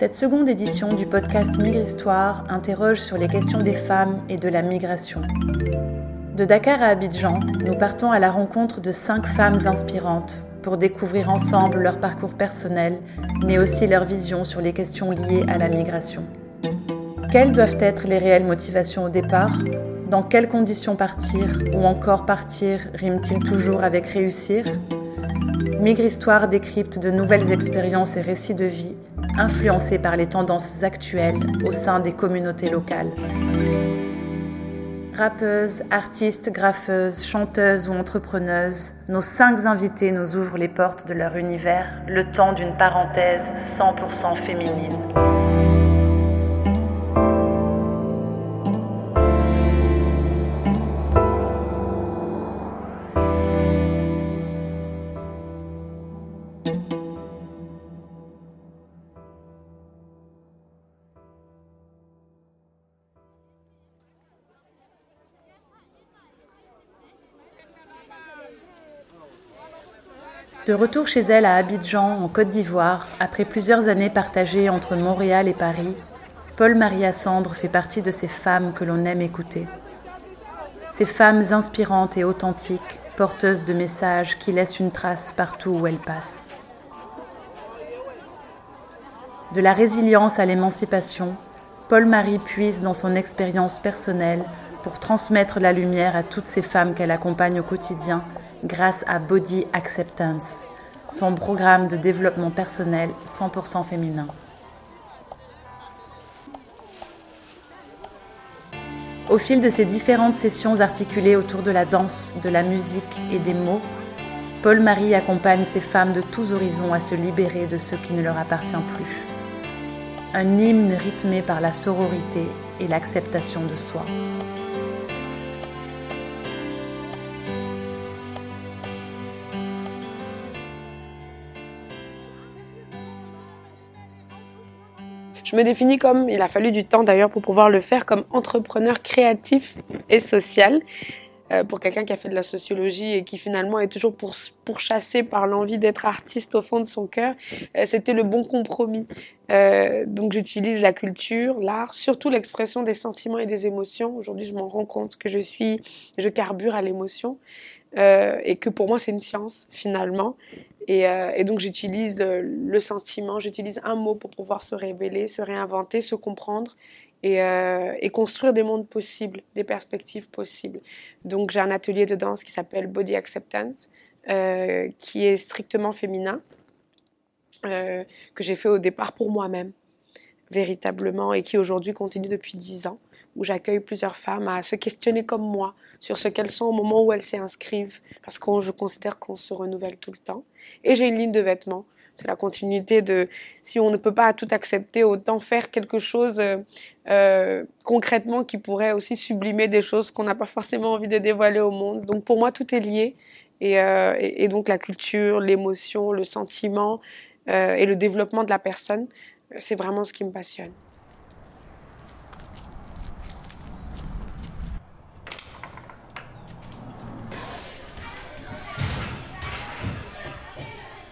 Cette seconde édition du podcast Migre-Histoire interroge sur les questions des femmes et de la migration. De Dakar à Abidjan, nous partons à la rencontre de cinq femmes inspirantes pour découvrir ensemble leur parcours personnel, mais aussi leur vision sur les questions liées à la migration. Quelles doivent être les réelles motivations au départ? Dans quelles conditions partir Ou encore partir rime-t-il toujours avec réussir? Migre Histoire décrypte de nouvelles expériences et récits de vie influencés par les tendances actuelles au sein des communautés locales. Rappeuses, artistes, graffeuses, chanteuses ou entrepreneuses, nos cinq invités nous ouvrent les portes de leur univers le temps d'une parenthèse 100% féminine. De retour chez elle à Abidjan, en Côte d'Ivoire, après plusieurs années partagées entre Montréal et Paris, Paul-Maria Sandre fait partie de ces femmes que l'on aime écouter. Ces femmes inspirantes et authentiques, porteuses de messages qui laissent une trace partout où elles passent. De la résilience à l'émancipation, Paul-Marie puise dans son expérience personnelle pour transmettre la lumière à toutes ces femmes qu'elle accompagne au quotidien grâce à Body Acceptance, son programme de développement personnel 100% féminin. Au fil de ces différentes sessions articulées autour de la danse, de la musique et des mots, Paul-Marie accompagne ces femmes de tous horizons à se libérer de ce qui ne leur appartient plus. Un hymne rythmé par la sororité et l'acceptation de soi. Je me définis comme, il a fallu du temps d'ailleurs pour pouvoir le faire, comme entrepreneur créatif et social. Euh, pour quelqu'un qui a fait de la sociologie et qui finalement est toujours pour, pourchassé par l'envie d'être artiste au fond de son cœur, euh, c'était le bon compromis. Euh, donc j'utilise la culture, l'art, surtout l'expression des sentiments et des émotions. Aujourd'hui, je m'en rends compte que je suis, je carbure à l'émotion. et que pour moi c'est une science finalement euh, et, donc j'utilise le, sentiment, j'utilise un mot pour pouvoir se révéler, se réinventer, se comprendre et, euh, construire des mondes possibles, des perspectives possibles. Donc j'ai un atelier de danse qui s'appelle Body Acceptance, euh, qui est strictement féminin, que j'ai fait au départ pour moi-même, véritablement, et qui aujourd'hui continue depuis dix ans où j'accueille plusieurs femmes à se questionner comme moi sur ce qu'elles sont au moment où elles s'inscrivent, parce que je considère qu'on se renouvelle tout le temps. Et j'ai une ligne de vêtements. C'est la continuité de si on ne peut pas tout accepter, autant faire quelque chose euh, euh, concrètement qui pourrait aussi sublimer des choses qu'on n'a pas forcément envie de dévoiler au monde. Donc pour moi, tout est lié. Et, euh, et donc la culture, l'émotion, le sentiment et le développement de la personne, c'est vraiment ce qui me passionne.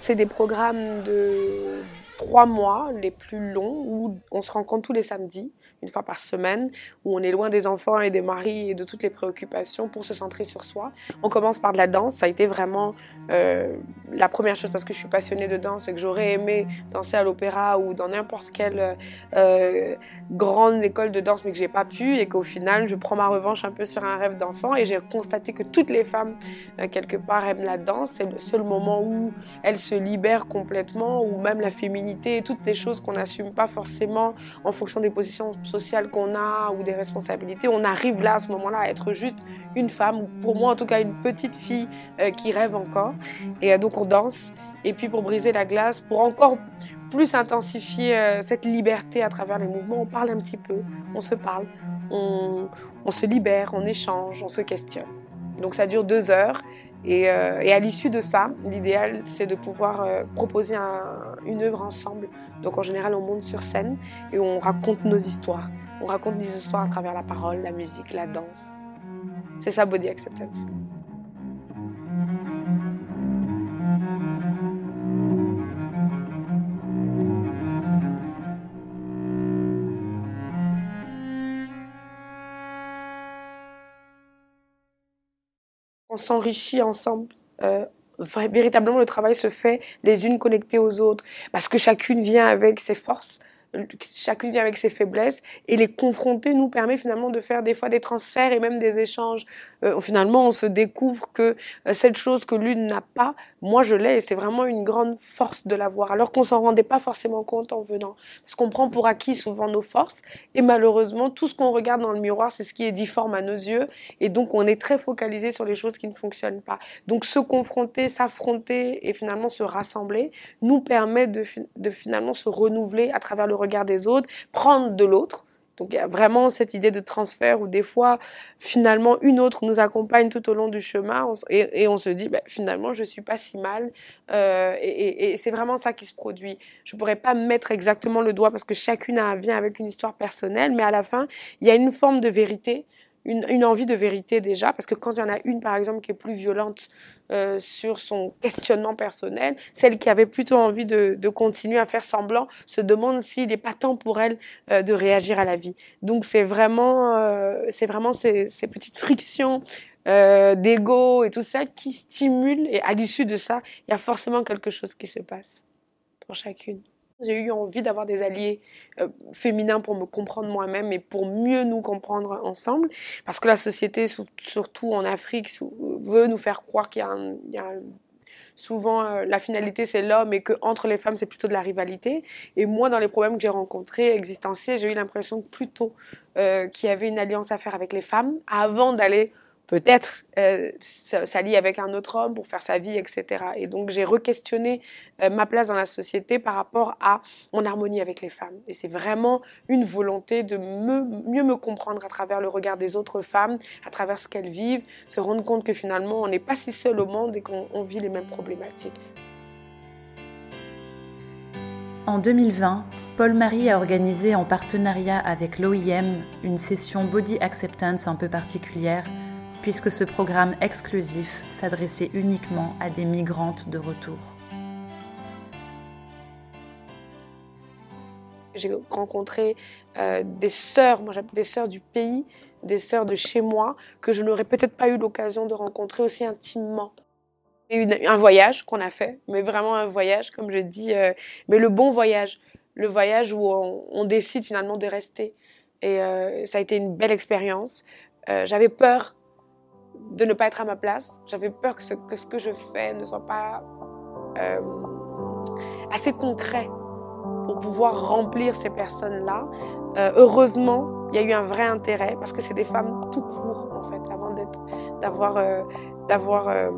C'est des programmes de trois mois les plus longs où on se rencontre tous les samedis une fois par semaine, où on est loin des enfants et des maris et de toutes les préoccupations pour se centrer sur soi. On commence par de la danse, ça a été vraiment euh, la première chose parce que je suis passionnée de danse et que j'aurais aimé danser à l'opéra ou dans n'importe quelle euh, grande école de danse mais que j'ai pas pu et qu'au final je prends ma revanche un peu sur un rêve d'enfant et j'ai constaté que toutes les femmes euh, quelque part aiment la danse, c'est le seul moment où elles se libèrent complètement ou même la féminité toutes les choses qu'on n'assume pas forcément en fonction des positions sociale qu'on a ou des responsabilités, on arrive là à ce moment-là à être juste une femme, ou pour moi en tout cas une petite fille euh, qui rêve encore. Et euh, donc on danse. Et puis pour briser la glace, pour encore plus intensifier euh, cette liberté à travers les mouvements, on parle un petit peu, on se parle, on, se libère, on échange, on se questionne. Donc ça dure deux heures. Et, à l'issue de ça, l'idéal, c'est de pouvoir proposer une œuvre ensemble donc en général, on monte sur scène et on raconte nos histoires. On raconte des histoires à travers la parole, la musique, la danse. C'est ça, Body Acceptance. S'enrichit ensemble. Euh, véritablement, le travail se fait les unes connectées aux autres parce que chacune vient avec ses forces, chacune vient avec ses faiblesses et les confronter nous permet finalement de faire des fois des transferts et même des échanges. Euh, finalement, on se découvre que euh, cette chose que l'une n'a pas, moi je l'ai et c'est vraiment une grande force de l'avoir. Alors qu'on s'en rendait pas forcément compte en venant, parce qu'on prend pour acquis souvent nos forces et malheureusement tout ce qu'on regarde dans le miroir, c'est ce qui est difforme à nos yeux et donc on est très focalisé sur les choses qui ne fonctionnent pas. Donc se confronter, s'affronter et finalement se rassembler nous permet de, de finalement se renouveler à travers le regard des autres, prendre de l'autre. Donc il y a vraiment cette idée de transfert où des fois, finalement, une autre nous accompagne tout au long du chemin et, on se dit, bah, finalement, je suis pas si mal. Euh, et, c'est vraiment ça qui se produit. Je pourrais pas mettre exactement le doigt parce que chacune a, vient avec une histoire personnelle, mais à la fin, il y a une forme de vérité une, envie de vérité déjà, parce que quand il y en a une, par exemple, qui est plus violente euh, sur son questionnement personnel, celle qui avait plutôt envie de, continuer à faire semblant se demande s'il n'est pas temps pour elle euh, de réagir à la vie. Donc c'est vraiment, euh, c'est vraiment ces, ces, petites frictions d'ego et tout ça qui stimulent, et à l'issue de ça, il y a forcément quelque chose qui se passe pour chacune. J'ai eu envie d'avoir des alliés euh, féminins pour me comprendre moi-même et pour mieux nous comprendre ensemble. Parce que la société, surtout en Afrique, veut nous faire croire qu'il y a, souvent euh, la finalité c'est l'homme et qu'entre les femmes c'est plutôt de la rivalité. Et moi, dans les problèmes que j'ai rencontrés existentiels, j'ai eu l'impression plutôt euh, qu'il y avait une alliance à faire avec les femmes avant d'aller peut-être euh, s'allier avec un autre homme pour faire sa vie, etc. Et donc j'ai re-questionné euh, ma place dans la société par rapport à mon harmonie avec les femmes. Et c'est vraiment une volonté de mieux me comprendre à travers le regard des autres femmes, à travers ce qu'elles vivent, se rendre compte que finalement on n'est pas si seul au monde et qu'on vit les mêmes problématiques. En 2020, Paul-Marie a organisé en partenariat avec l'OIM une session Body Acceptance un peu particulière puisque ce programme exclusif s'adressait uniquement à des migrantes de retour. J'ai rencontré euh, des sœurs, moi des sœurs du pays, des sœurs de chez moi, que je n'aurais peut-être pas eu l'occasion de rencontrer aussi intimement. Une, un voyage qu'on a fait, mais vraiment un voyage, comme je dis, euh, mais le bon voyage, le voyage où on, décide finalement de rester. Et euh, ça a été une belle expérience. J'avais peur de ne pas être à ma place. J'avais peur que ce, que je fais ne soit pas euh, assez concret pour pouvoir remplir ces personnes-là. Euh, heureusement, il y a eu un vrai intérêt parce que c'est des femmes tout court en fait, avant d'avoir, euh, d'avoir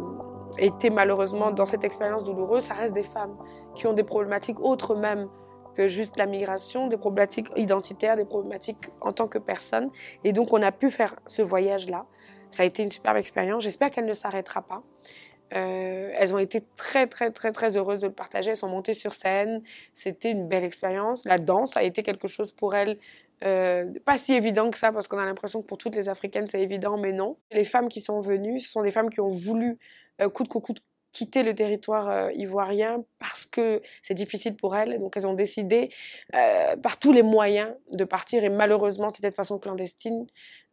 été malheureusement dans cette expérience douloureuse, ça reste des femmes qui ont des problématiques autres même que juste la migration, des problématiques identitaires, des problématiques en tant que personne. Et donc on a pu faire ce voyage-là. Ça a été une superbe expérience. J'espère qu'elle ne s'arrêtera pas. Euh, elles ont été très, très, très, très heureuses de le partager. Elles sont montées sur scène. C'était une belle expérience. La danse a été quelque chose pour elles. Euh, pas si évident que ça, parce qu'on a l'impression que pour toutes les Africaines, c'est évident, mais non. Les femmes qui sont venues, ce sont des femmes qui ont voulu, euh, que coûte, quitter le territoire ivoirien parce que c'est difficile pour elles. Donc elles ont décidé par tous les moyens de partir et malheureusement c'était de façon clandestine.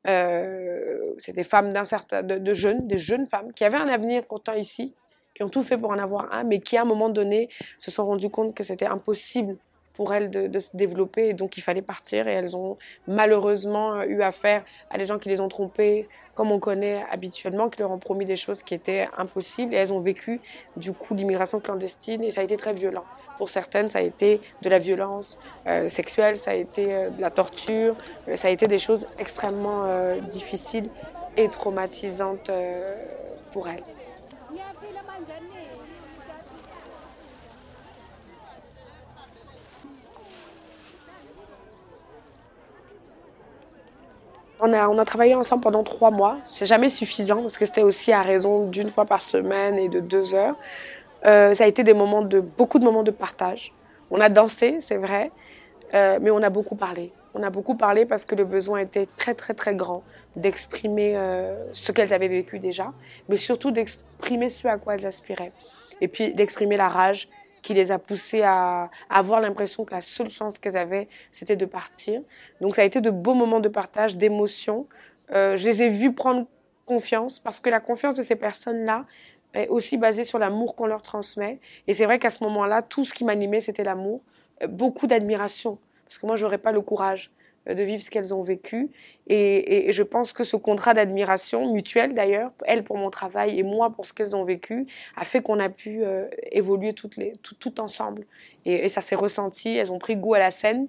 Euh, c'est des femmes d'un certain, de, jeunes, des jeunes femmes qui avaient un avenir pourtant ici, qui ont tout fait pour en avoir un, mais qui à un moment donné se sont rendues compte que c'était impossible pour elles de, se développer. Et donc il fallait partir. Et elles ont malheureusement euh, eu affaire à des gens qui les ont trompées comme on connaît habituellement, qui leur ont promis des choses qui étaient impossibles. Et elles ont vécu du coup l'immigration clandestine. Et ça a été très violent. Pour certaines, ça a été de la violence euh, sexuelle, ça a été euh, de la torture, ça a été des choses extrêmement difficiles et traumatisantes pour elles. On a, travaillé ensemble pendant trois mois. C'est jamais suffisant parce que c'était aussi à raison d'une fois par semaine et de deux heures. Euh, ça a été des moments de, beaucoup de moments de partage. On a dansé, c'est vrai, euh, mais on a beaucoup parlé. On a beaucoup parlé parce que le besoin était très, très, très grand d'exprimer euh, ce qu'elles avaient vécu déjà, mais surtout d'exprimer ce à quoi elles aspiraient. Et puis d'exprimer la rage qui les a poussées à, avoir l'impression que la seule chance qu'elles avaient, c'était de partir. Donc ça a été de beaux moments de partage, d'émotions. je les ai vues prendre confiance, parce que la confiance de ces personnes-là est aussi basée sur l'amour qu'on leur transmet. Et c'est vrai qu'à ce moment-là, tout ce qui m'animait, c'était l'amour, euh, beaucoup d'admiration, parce que moi, j'aurais pas le courage euh, de vivre ce qu'elles ont vécu. Et, je pense que ce contrat d'admiration, mutuel d'ailleurs, elles pour mon travail et moi pour ce qu'elles ont vécu, a fait qu'on a pu euh, évoluer toutes les, tout, ensemble. Et, ça s'est ressenti, elles ont pris goût à la scène,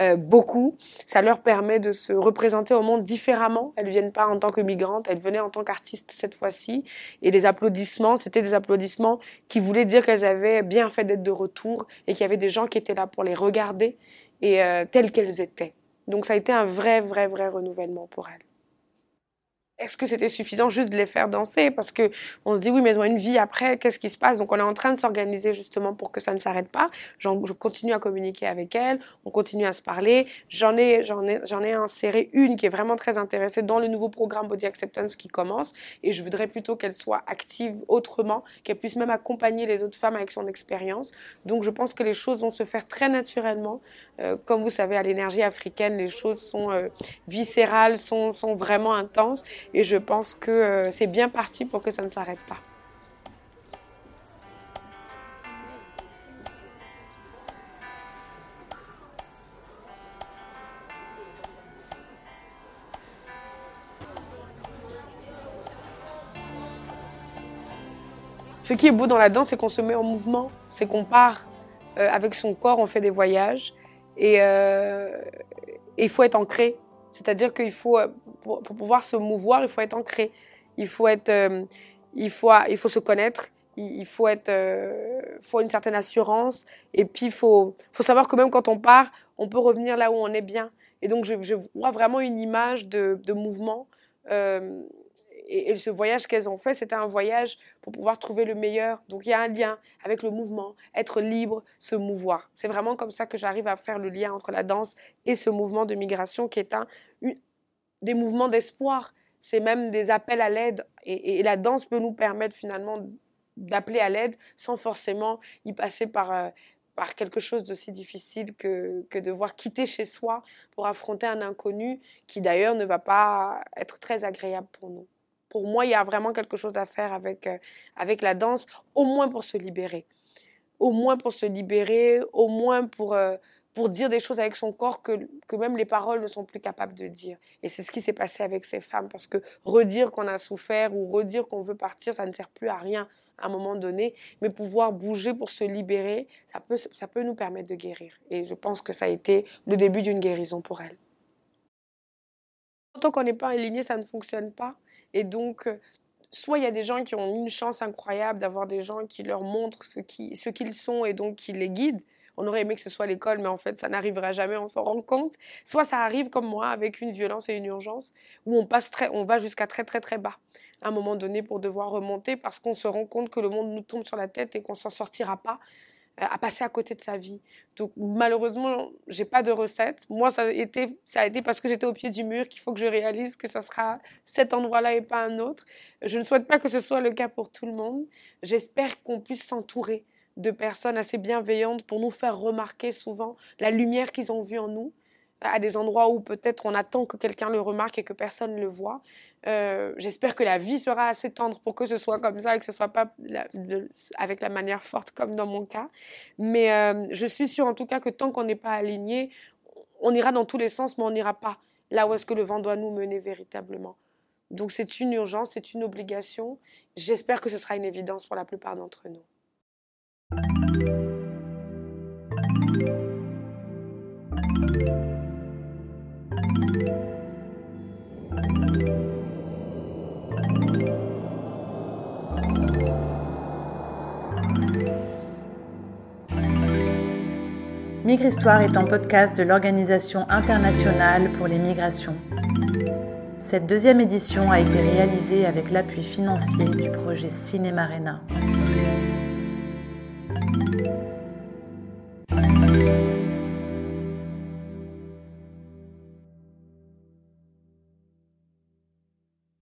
euh, beaucoup. Ça leur permet de se représenter au monde différemment. Elles ne viennent pas en tant que migrantes, elles venaient en tant qu'artistes cette fois-ci. Et les applaudissements, c'était des applaudissements qui voulaient dire qu'elles avaient bien fait d'être de retour et qu'il y avait des gens qui étaient là pour les regarder et telles qu'elles étaient. Donc ça a été un vrai, vrai, vrai renouvellement pour elle est-ce que c'était suffisant juste de les faire danser? Parce que on se dit oui, mais elles ont une vie après, qu'est-ce qui se passe? Donc on est en train de s'organiser justement pour que ça ne s'arrête pas. je continue à communiquer avec elles, on continue à se parler. J'en ai, j'en ai, j'en ai inséré une qui est vraiment très intéressée dans le nouveau programme Body Acceptance qui commence, et je voudrais plutôt qu'elle soit active autrement, qu'elle puisse même accompagner les autres femmes avec son expérience. Donc je pense que les choses vont se faire très naturellement. Euh, comme vous savez, à l'énergie africaine, les choses sont euh, viscérales, sont, sont vraiment intenses. Et je pense que euh, c'est bien parti pour que ça ne s'arrête pas. Ce qui est beau dans la danse, c'est qu'on se met en mouvement, c'est qu'on part euh, avec son corps, on fait des voyages et euh, il faut être ancré. C'est-à-dire qu'il faut, pour, pouvoir se mouvoir, il faut être ancré. Il faut, être, euh, il faut, il faut se connaître. Il, faut, être, euh, faut une certaine assurance. Et puis, il faut, faut savoir que même quand on part, on peut revenir là où on est bien. Et donc, je, vois vraiment une image de, de mouvement. Euh, et, ce voyage qu'elles ont fait, c'était un voyage pour pouvoir trouver le meilleur. Donc il y a un lien avec le mouvement, être libre, se mouvoir. C'est vraiment comme ça que j'arrive à faire le lien entre la danse et ce mouvement de migration qui est un, des mouvements d'espoir. C'est même des appels à l'aide. Et, la danse peut nous permettre finalement d'appeler à l'aide sans forcément y passer par, euh, quelque chose d'aussi difficile que, que devoir quitter chez soi pour affronter un inconnu qui d'ailleurs ne va pas être très agréable pour nous. Pour moi, il y a vraiment quelque chose à faire avec, euh, avec la danse, au moins pour se libérer. Au moins pour se libérer, au moins pour, euh, pour dire des choses avec son corps que, même les paroles ne sont plus capables de dire. Et c'est ce qui s'est passé avec ces femmes, parce que redire qu'on a souffert ou redire qu'on veut partir, ça ne sert plus à rien à un moment donné, mais pouvoir bouger pour se libérer, ça peut, ça peut nous permettre de guérir. Et je pense que ça a été le début d'une guérison pour elles. Tant qu'on n'est pas aligné, ça ne fonctionne pas. Et donc, soit il y a des gens qui ont une chance incroyable d'avoir des gens qui leur montrent ce qu'ils ce qu'ils sont et donc qui les guident. On aurait aimé que ce soit l'école, mais en fait, ça n'arrivera jamais, on s'en rend compte. Soit ça arrive comme moi, avec une violence et une urgence, où on, passe très, on va jusqu'à très très très bas à un moment donné pour devoir remonter parce qu'on se rend compte que le monde nous tombe sur la tête et qu'on s'en sortira pas à passer à côté de sa vie. Donc malheureusement, j'ai pas de recette. Moi, ça a été, ça a été parce que j'étais au pied du mur qu'il faut que je réalise que ça sera cet endroit-là et pas un autre. Je ne souhaite pas que ce soit le cas pour tout le monde. J'espère qu'on puisse s'entourer de personnes assez bienveillantes pour nous faire remarquer souvent la lumière qu'ils ont vue en nous à des endroits où peut-être on attend que quelqu'un le remarque et que personne ne le voit. Euh, j'espère que la vie sera assez tendre pour que ce soit comme ça et que ce soit pas avec la manière forte comme dans mon cas. Mais euh, je suis sûre en tout cas que tant qu'on n'est pas aligné, on ira dans tous les sens, mais on n'ira pas là où est-ce que le vent doit nous mener véritablement. Donc c'est une urgence, c'est une obligation. J'espère que ce sera une évidence pour la plupart d'entre nous. Migre-Histoire est un podcast de l'Organisation internationale pour les migrations. Cette deuxième édition a été réalisée avec l'appui financier du projet Cinémarena.